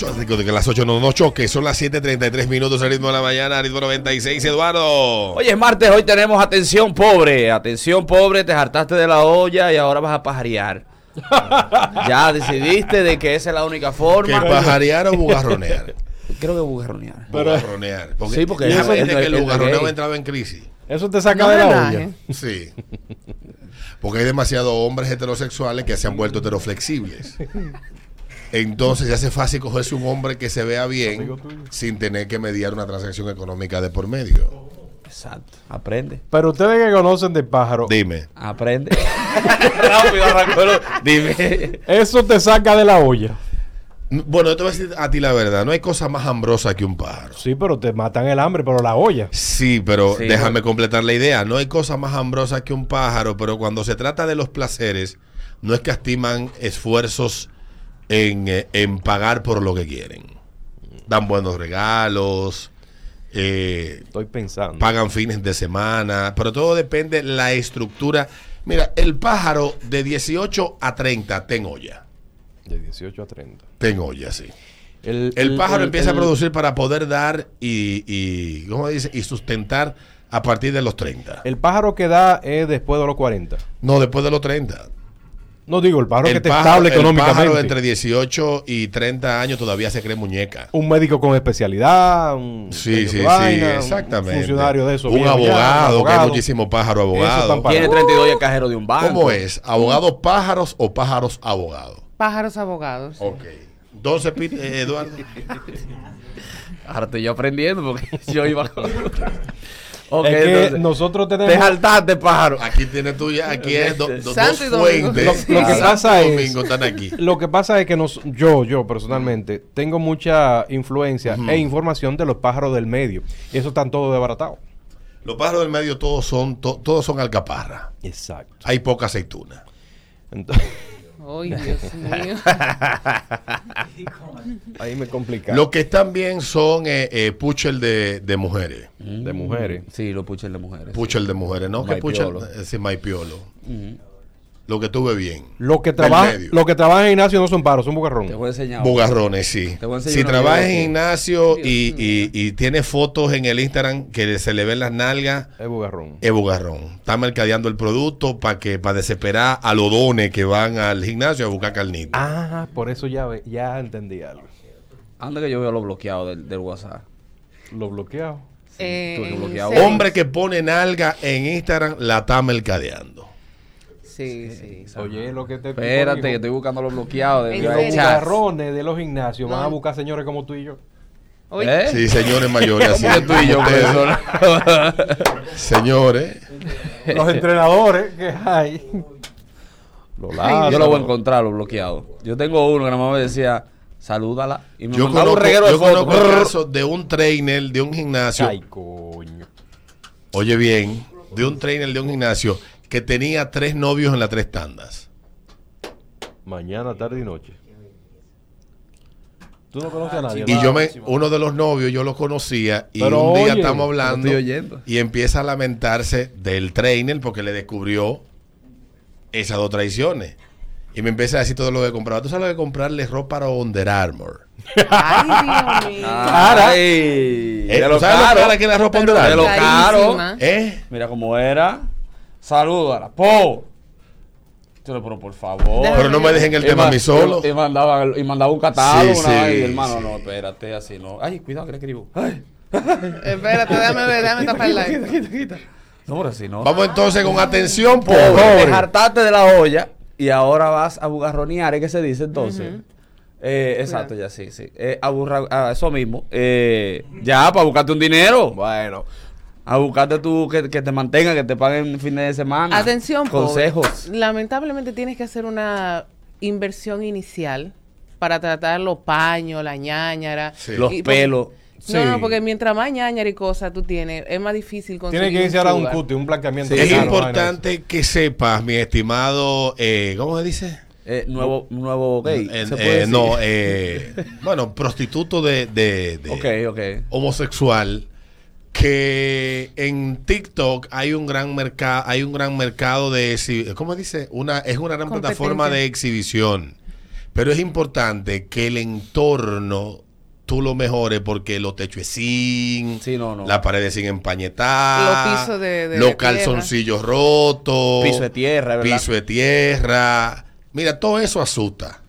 de que las 8 no nos choque, son las 7:33 minutos al ritmo de la mañana, ritmo 96, Eduardo. Oye, es martes, hoy tenemos atención pobre. Atención pobre, te hartaste de la olla y ahora vas a pajarear. ya decidiste de que esa es la única ¿Que forma. pajarear o bugarronear? Creo que bugarronear. bugarronear. Porque Sí, porque ya es- es- que el bugarroneo entraba en crisis. Eso te saca No de la olla. Sí. Porque hay demasiados hombres heterosexuales que se han vuelto heteroflexibles. Entonces ya hace fácil cogerse un hombre que se vea bien sin tener que mediar una transacción económica de por medio. Exacto. Aprende. Pero ustedes que conocen de pájaro, Dime. Aprende. Rápido arrancó. Dime. eso te saca de la olla. Bueno, yo te voy a decir a ti la verdad. No hay cosa más hambrosa que un pájaro. Sí, pero te matan el hambre, pero la olla. Sí, pero Sí, déjame bueno. completar la idea. No hay cosa más hambrosa que un pájaro, pero cuando se trata de los placeres, no es que estiman esfuerzos en, eh, en pagar por lo que quieren. Dan buenos regalos, eh, Estoy pensando. pagan fines de semana, pero todo depende de la estructura. Mira, el pájaro de 18 a 30 ten olla. De 18 a 30. Ten olla, sí. El, pájaro empieza a producir para poder dar y, y ¿cómo dice? Y sustentar a partir de los 30. El pájaro que da es después de los 40. No, después de los 30. No digo, el pájaro que te pájaro, estable el pájaro económicamente. entre 18 y 30 años todavía se cree muñeca. Un médico con especialidad, un Sí, sí, sí, vaina, un exactamente. funcionario de eso. Un ya, abogado, que hay abogado. muchísimos pájaros Eso abogados. están para- Tiene 32 y el cajero de un banco. ¿Cómo es? ¿Abogados pájaros o pájaros abogados? Pájaros abogados. Ok. Entonces, eh, Eduardo. Ahora estoy yo aprendiendo porque yo iba con... Ok, Es que entonces, nosotros te tenemos... saltaste, pájaro. Aquí tienes tú ya, aquí es do- do- Santo dos y Domingo. fuentes. Lo- lo que pasa es- Domingo están aquí. Lo que pasa es que nos, yo, yo personalmente, tengo mucha influencia e información de los pájaros del medio. Y eso están todo desbaratado. Los pájaros del medio todos son, to- todos son alcaparra. Exacto. Hay poca aceituna. Entonces, Ay, Dios mío. ahí me complica. Los que están bien son eh, eh, puchel de, de mujeres. de mujeres. Sí, lo puché de mujeres. Puchel de mujeres, ¿no? Que puchel, Maipiolo. eh, sí, maipiolo. Lo que tuve bien. Lo que Del trabaja, medio. lo que trabaja en gimnasio no son paros, son Te bugarrones. voy a enseñar. Bugarrones, sí. Te voy a enseñar Si trabajas en gimnasio y, y, y tiene fotos en el Instagram que se le ven las nalgas, Es bugarrón. es bugarrón. Está mercadeando el producto para que para desesperar a los dones que van al gimnasio a buscar carnita. Ah, por eso ya, ve- ya entendí algo. Anda que yo veo lo bloqueado del, del WhatsApp. Lo bloqueado. Eh, bloquear serio. Hombre que pone nalga en Instagram la está mercadeando. Sí, sí. Oye, lo que te Espérate, que estoy buscando los bloqueados de ¿En Los bugarrones de los gimnasios van a buscar señores como tú y yo. Oye, ¿Eh? Sí, señores mayores. así ¿Cómo que tú y yo? Señores. Los entrenadores que hay. Los Yo lo voy a encontrar, los bloqueados. Yo tengo uno que nada más me decía, salúdala. Y me Yo conozco, un reguero de yo conozco fotos. el caso de un trainer de un gimnasio. Ay, coño. Oye bien, de un trainer de un gimnasio que tenía tres novios en las tres tandas. Mañana, tarde y noche. Tú no conoces a nadie. Y yo me, uno de los novios yo lo conocía y Pero un día oye, estamos hablando lo y empieza a lamentarse del trainer porque le descubrió esas dos traiciones. Y me empieza a decir todo lo que compraba. Tú sabes lo que comprarle ropa a Under Armour. ay, Dios mío. Cara. Eh, de ¿tú lo sabes lo caro. cara que es la ropa Under De lo Armour? caro. ¿Eh? Mira cómo era. Salúdala. Po. Le pero por favor. Pero no me dejen el Y tema a mí solo. Y, mandaba, y mandaba un catálogo. Sí, una- sí, y hermano, sí. no, espérate, así no. Ay, cuidado que le escribo. Ay, Espérate, déjame ver, déjame tapar la. quita, quita, quita. No, ahora sí, no. Vamos entonces con atención, Pobre. pobre. Te hartaste de la olla y ahora vas a bugarronear, ¿es que se dice entonces? Eh, exacto, ya sí, sí. Eh, a burra- a eso mismo. Eh, ya, para buscarte un dinero. Bueno. A buscarte tú que, que te mantenga, que te paguen fines de semana. Atención, pobre. Consejos. Lamentablemente tienes que hacer una inversión inicial para tratar los paños, la ñañara. Sí. Los Y pelos. No, Sí. no, porque mientras más ñañara y cosas tú tienes, es más difícil conseguir Tiene que iniciar a un cuti, un blanqueamiento. Sí. Es importante que sepas, mi estimado, eh, ¿cómo se dice? Eh, nuevo, nuevo gay. Eh, ¿se eh, puede no, eh, bueno, prostituto de, de- de Ok, ok. homosexual que en TikTok hay un gran mercado, hay un gran mercado de ¿cómo dice? Una es una gran plataforma de exhibición. Pero es importante que el entorno tú lo mejores porque los techos es sin, Sí, no, no. las paredes sin empañetar, Los pisos de- de- los de calzoncillos rotos, Piso de tierra, ¿verdad? piso de tierra. Mira, todo eso asusta.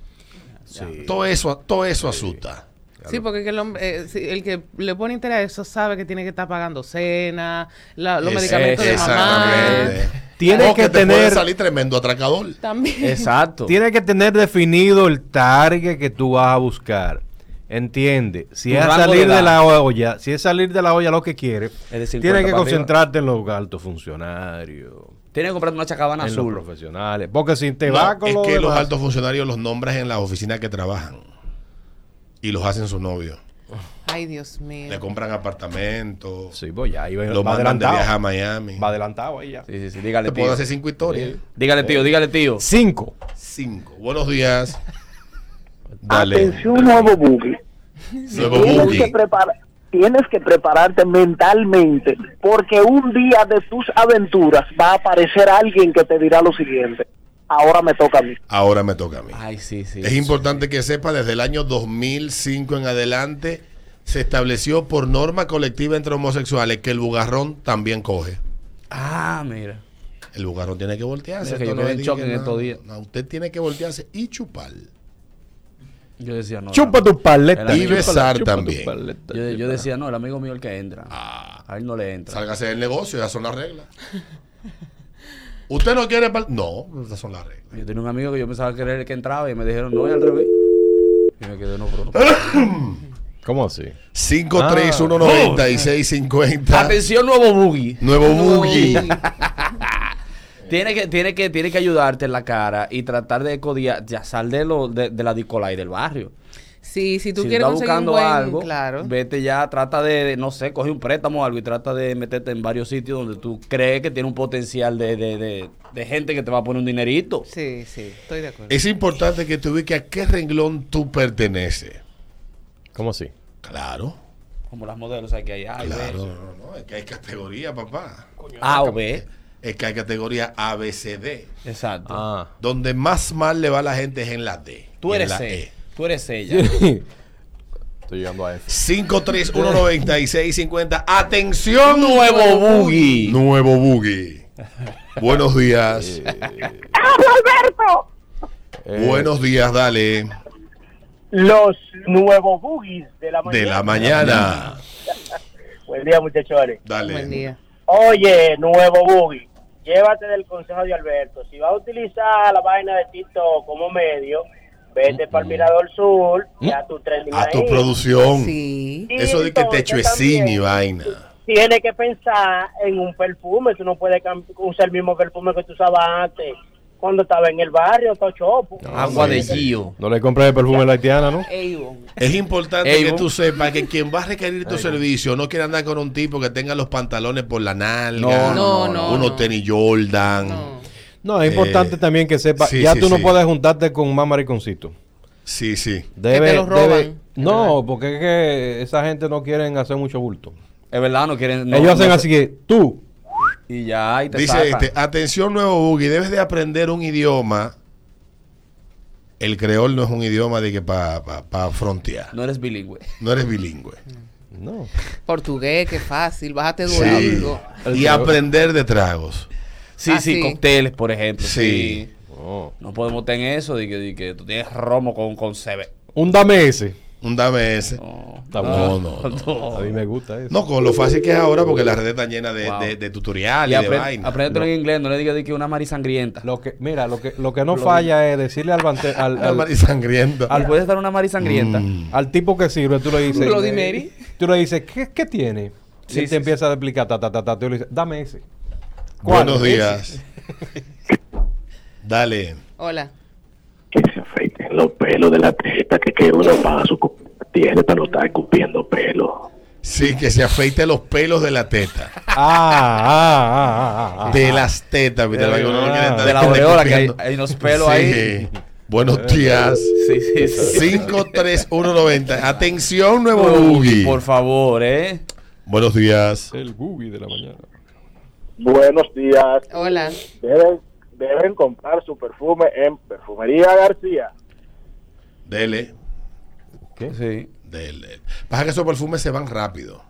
Todo eso, todo eso asusta. Sí, porque que el, hombre, eh, el que le pone interés a eso sabe que tiene que estar pagando cena, la- los Es- medicamentos de mamá. Exactamente. Tiene O que te puede tener- salir tremendo atracador. También. Exacto. Tiene que tener definido el target que tú vas a buscar. Entiende, si Tu es salir de la olla, si es salir de la olla lo que quiere, Es de 50 tienes que concentrarte en los altos funcionarios, Tienes que comprarte una chacabana en azul. los profesionales, porque si te No, va con es lo que los altos funcionarios los nombras en las oficinas que trabajan y los hacen sus novios. Ay, Dios mío. Le compran apartamentos, Sí, pues ya, ahí va, lo va mandan de viaje a Miami. Va adelantado ahí ya. Sí, sí, sí. Dígale, Te puedo tío. hacer cinco historias. Dígale, tío, dígale, tío. Cinco. Cinco. Buenos días. Dale. Atención, nuevo boogie. Nuevo Tienes boogie. que, prepara- tienes que prepararte mentalmente porque un día de tus aventuras va a aparecer alguien que te dirá lo siguiente. Ahora me toca a mí. Ahora me toca a mí. Ay, sí, sí. Es importante que sepa, desde el año 2005 en adelante se estableció por norma colectiva entre homosexuales que el bugarrón también coge. Ah, mira. El bugarrón tiene que voltearse. Mira que esto yo no es en de shock que en estos días. no, usted tiene que voltearse y chupar. Yo decía, no. Chupa no. tu paleta. Y besar Chupa también. paleta. Yo, yo decía, no, el amigo mío el que entra. Ah, A él no le entra. sálgase del negocio, esas son las reglas. ¿Usted no quiere? par- No, esas son las reglas. Yo tenía un amigo que yo pensaba que era el que entraba y me dijeron, no, es al revés. Y me quedé, no, pero. ¿Cómo así? 5319650. Atención, nuevo boogie. Nuevo boogie. Tiene que, tiene, que, tiene que ayudarte en la cara y tratar de codiar, ya sal de, lo, de, de la discolay del barrio. Sí, si tú si quieres estás conseguir un buscando buen, algo, claro. vete ya, trata de, de, no sé, coge un préstamo o algo y trata de meterte en varios sitios donde tú crees que tiene un potencial de, de, de, de gente que te va a poner un dinerito. Sí, sí, estoy de acuerdo. Es importante que tú ubiques a qué renglón tú perteneces. ¿Cómo así? Claro. Como las modelos hay que hay A y B. Claro, no, no, es que hay categoría, papá. A o B. Es que hay categoría A, B, C, D. Exacto. Ah. Donde más mal le va a la gente es en la D. Tú en eres la C. E. Tú eres ella. Estoy llegando a F. 5319650. Atención, Nuevo boogie. Nuevo boogie. Buenos días. Alberto! Eh, Buenos días, dale. Los nuevos boogies de la mañana. De la mañana. Buen día, muchachones. Dale. Buen día. Oye, nuevo boogie, llévate del consejo de Alberto. Si vas a utilizar la vaina de TikTok como medio, vete para el Mirador Sur y a tu trending A tu ahí. producción. Sí. Y Eso de que te chuecín y vaina. Tienes que pensar en un perfume. Tú no puedes usar el mismo perfume que tú usabas antes. Cuando estaba en el barrio, todo chopo. Agua de. Gio. No le compré el perfume a la haitiana, ¿no? Avon. Es importante que tú sepas que quien va a requerir tu servicio no quiere andar con un tipo que tenga los pantalones por la nalga. No, no, no, Unos no. tenis Jordan. No. Es importante Eh, también que sepa, sí, ya sí, tú no sí. puedes juntarte con más mariconcito. Sí, sí. Debe, te los roban, debe- es no, porque es que esa gente no quieren hacer mucho bulto. Es verdad, no quieren. no- Ellos hacen no- así que tú, Y ya, y te Dice este, atención nuevo boogie, debes de aprender un idioma. El creol no es un idioma de que para pa, pa frontear. No eres bilingüe. No eres bilingüe. no. Portugués, qué fácil. Bájate Sí. El Y creol- aprender de tragos. Sí, Ah, sí, sí. cócteles, por ejemplo. Sí. Sí. No. No podemos tener eso de que, de que tú tienes romo con, con CB. Un dame ese. Un dame ese. No, No, A mí me gusta eso. No, con lo fácil que es ahora, porque las redes están llenas de, Wow. de- de Y tutoriales, de apre- vaina. apréndetelo en inglés, no le digas de que una marisangrienta. Lo que, mira, lo que, lo que no falla es decirle al, bante- al, Al al, mar y sangriento. Al puede estar una marisangrienta. Mm. al tipo que sirve, tú le dices. Bloody Mary. Tú le dices, ¿qué, qué tiene? Sí, y él sí, te empieza a explicar, ta, ta, ta, ta, tú le dices, dame ese. ¿Cuál? Buenos días. Dale. Hola. que se afeiten los pelos de la teta, que, que uno paga su tiene para no estar escupiendo pelo. Sí, que se afeite los pelos de la teta. Ah, ah, ah, ah, ah. De las tetas. De- estar de la aureola, que hay- hay unos pelos ahí. Buenos días. Sí, sí, sí. 53190. Atención, nuevo Uy, boogie. Por favor, ¿eh? Buenos días. El Googie de la mañana. Buenos días. Hola. Deben, deben comprar su perfume en Perfumería García. Dele, ¿Qué? Sí. dele. Pasa que esos perfumes se van rápido.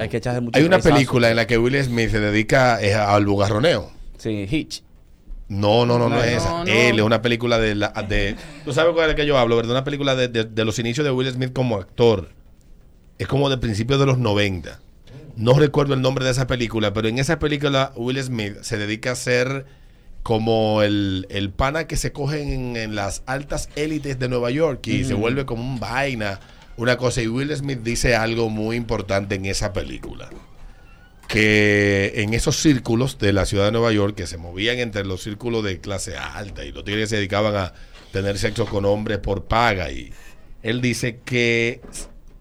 Hay que echarse mucho Hay una raizazo. película en la que Will Smith se dedica eh, al bugarroneo. Sí, Hitch. No, no, no, no, No, es no, esa. no. Él es una película de, la, de... ¿Tú sabes cuál es la que yo hablo, verdad? Una película de, de- de los inicios de Will Smith como actor. Es como de principios de los 90. No recuerdo el nombre de esa película, pero en esa película Will Smith se dedica a ser como el, el pana que se coge en, en las altas élites de Nueva York y se vuelve como un vaina, una cosa. Y Will Smith dice algo muy importante en esa película que en esos círculos de la ciudad de Nueva York, que se movían entre los círculos de clase alta y los tigres que se dedicaban a tener sexo con hombres por paga, y él dice que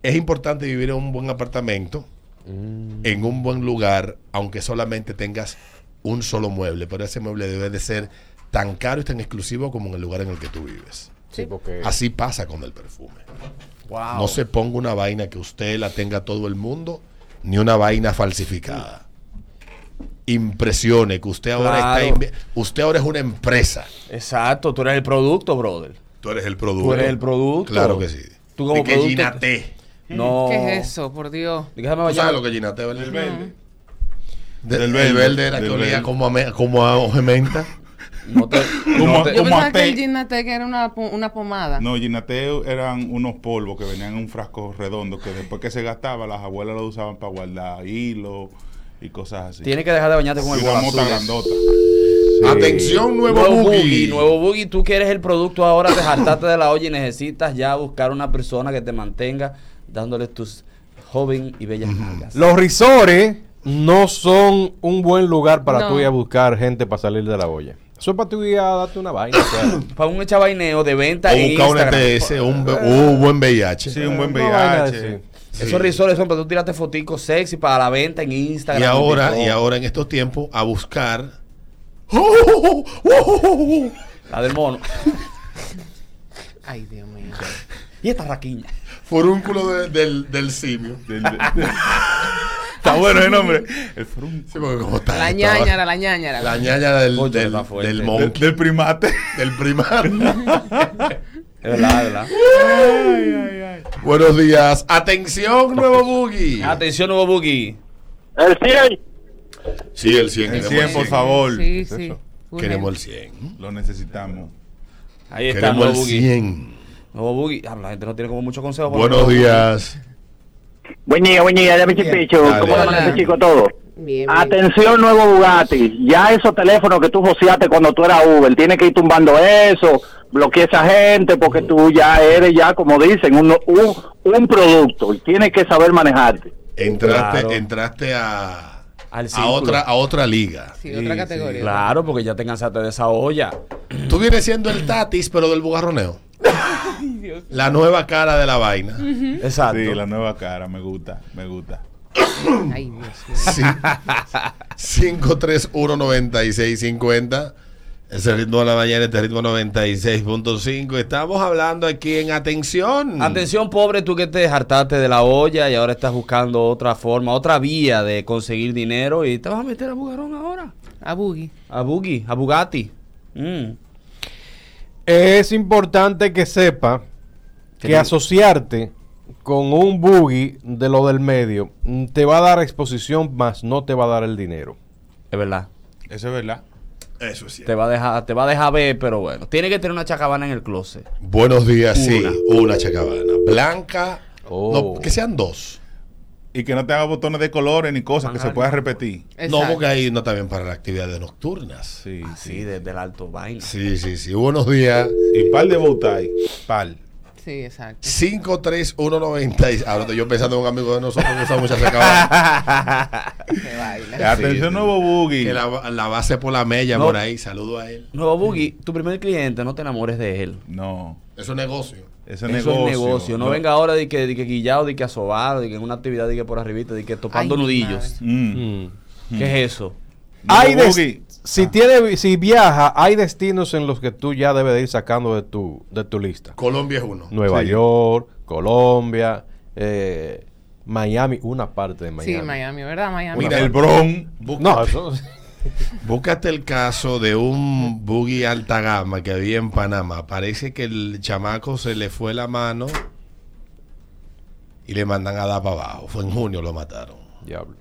es importante vivir en un buen apartamento, en un buen lugar, aunque solamente tengas un solo mueble, pero ese mueble debe de ser tan caro y tan exclusivo como en el lugar en el que tú vives. Sí, porque Así pasa con el perfume. Wow. No se ponga una vaina que usted la tenga todo el mundo, ni una vaina falsificada. Impresione que usted ahora Claro. está usted ahora es una empresa. Exacto, tú eres el producto, brother. Tú eres el producto. Tú eres el producto. Claro que sí. Tú como Y que producto- Gina T. No. ¿Qué es eso, por Dios? Déjame ¿Tú sabes lo que es Gina T, verdad? El verde. De- Del el verde, verde era que del olía como a, me- como a hoja menta. No te, Como- no te- Yo ¿Cómo pensaba a que el Ginatec era una, una pomada. No, Ginateo eran unos polvos que venían en un frasco redondo que después que se gastaba las abuelas lo usaban para guardar hilo y cosas así. Tienes que dejar de bañarte con y el una bola Atención, nuevo, Nuevo boogie. boogie, nuevo boogie. Tú que eres el producto ahora, te hartaste de la olla y necesitas ya buscar una persona que te mantenga dándole tus joven y bellas nalgas. los risores no son un buen lugar para No. tú ir a buscar gente para salir de la olla. Eso es para tú ir a darte una vaina. Para un echabaineo de venta O en buscar un Instagram. ETS, un, be- un buen VIH. Sí, un buen VIH. Esos risores son para tú tirarte foticos sexy para la venta en Instagram. Y ahora, y ahora en estos tiempos, a buscar. La del mono. Ay, Dios mío. Y esta raquiña. Forúnculo de- del, del simio. Del- de- Está bueno el nombre. El frum- Sí, porque como está. La ñañara, la ñañara. La ñaña del, Oye, del, está fuerte. del del, monkey, del primate. del primar. Es verdad, es verdad. Buenos días. Atención, nuevo boogie. Atención, nuevo boogie. El 100. Sí, el 100. El queremos 100, por favor. Sí, sí. Queremos el Urgente. 100. Lo necesitamos. Ahí está, Queremos nuevo el boogie. 100. Nuevo boogie. Ah, la gente no tiene como mucho consejo. para Buenos días. Buen día, buen día, chipicho. Dale. ¿Cómo Hola. amanece, chico, todo? Bien, bien. Atención, nuevo Bugatti. Ya esos teléfonos que tú joseaste cuando tú eras Uber, tienes que ir tumbando eso, bloquear esa gente, porque tú ya eres, ya como dicen, un, un, un producto y tienes que saber manejarte. Entraste, Claro. entraste a, Al a, otra, a otra liga. Sí, otra categoría. Claro, porque ya te cansaste de esa olla. Tú vienes siendo el tatis, pero del bugarroneo. La nueva cara de la vaina. Exacto. Sí, la nueva cara. Me gusta. Me gusta. Ay, Dios mío. Sí. 5319650. Ese ritmo de la mañana, este ritmo 96.5. Estamos hablando aquí en Atención. Atención, pobre, tú que te hartaste de la olla y ahora estás buscando otra forma, otra vía de conseguir dinero y te vas a meter a Bugarón ahora. A Boogie. A Boogie, a Bugatti. Mm. Es importante que sepa Que asociarte con un boogie de lo del medio te va a dar exposición, más no te va a dar el dinero. Es verdad. Eso es verdad. Eso sí. Te va a dejar, te va a dejar ver, pero bueno. Tiene que tener una chacabana en el closet. Buenos días, sí. Una. Chacabana. Blanca. Oh. No, que sean dos. Y que no tenga botones de colores ni cosas que se pueda repetir. No, porque ahí no está bien para las actividades nocturnas. Sí, Así, desde el alto vaina. Sí, sí, sí. Buenos días. Y par de bowtie. Par. Sí, exacto. 53196. Ahora estoy yo pensando en un amigo de nosotros que usa muchas chacabanas. Qué vaina. Atención, nuevo boogie. que la, la base por la mella No. por ahí. Saludo a él. Nuevo Boogie, tu primer cliente, no te enamores de él. No. Eso es negocio. Eso negocio. es negocio. No, venga ahora de que, de que guillado, de que asobado, de que en una actividad de que por arribita, de que topando Ay, nudillos. Mm. Mm. ¿Qué es eso? Hay boogie. si tiene si viaja, hay destinos en los que tú ya debes de ir sacando de tu de tu lista. Colombia es uno. Nueva Sí. York, Colombia, eh, Miami, una parte de Miami. Sí, Miami, ¿verdad? Miami. Mira, El Bron. No, eso Búscate el caso de un buggy alta gama que había en Panamá. Parece que el chamaco se le fue la mano y le mandan a dar para abajo. Fue en junio lo mataron. Diablo.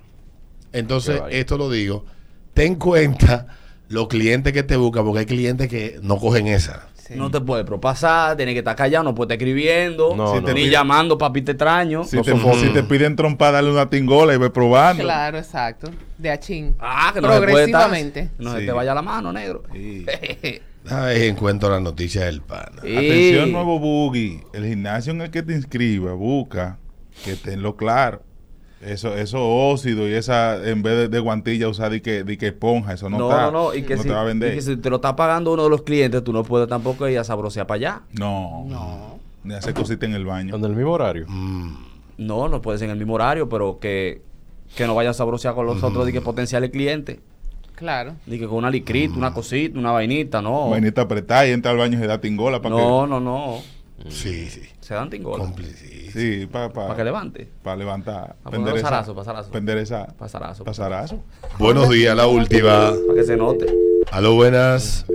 Entonces, esto lo digo. Ten cuenta los clientes que te buscan, porque hay clientes que no cogen esa. Sí. No te puede propasar, tienes que estar callado, no puedes estar escribiendo, No, Si no. te ni llamando, papi, te extraño. Si, No te, somos- si te piden trompa, dale una tingola y ve probando. Claro, exacto. De achín. Ah, que no se puede estar- Progresivamente. No se te vaya la mano, negro. Sí. A ver, encuentro la noticia del pana. Sí. Atención, nuevo buggy. El gimnasio en el que te inscriba, busca que tenlo claro. Eso, eso óxido y esa, en vez de, de guantilla, usar de que, de que esponja, eso no, No, está. no, no, y que, no si, te va a y vender. que si te lo está pagando uno de los clientes, tú no puedes tampoco ir a sabrosear para allá. No, no. Ni hacer cositas en el baño. En el mismo horario. Mm, No, no puede ser en el mismo horario, pero que, que no vaya a sabrosear con los otros de que potenciales clientes. Claro. Ni que con una licrita, una cosita, una vainita, no. Vainita apretada y entra al baño y se da tingola para No, no, no. Sí, sí. Se dan tingola. Compli- sí. Sí, para Para que levante. levantar. Pa' poner los zarazos, pa' zarazo. Pendereza. Pa' zarazo. Pa' zarazo. Buenos días, la última. Para que se note. Aló, buenas.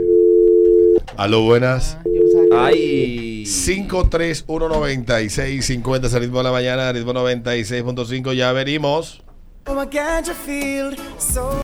Aló, buenas. Ah, yo pensaba que- Ay. 5319650 es el ritmo de la mañana, ritmo 96.5, ya venimos.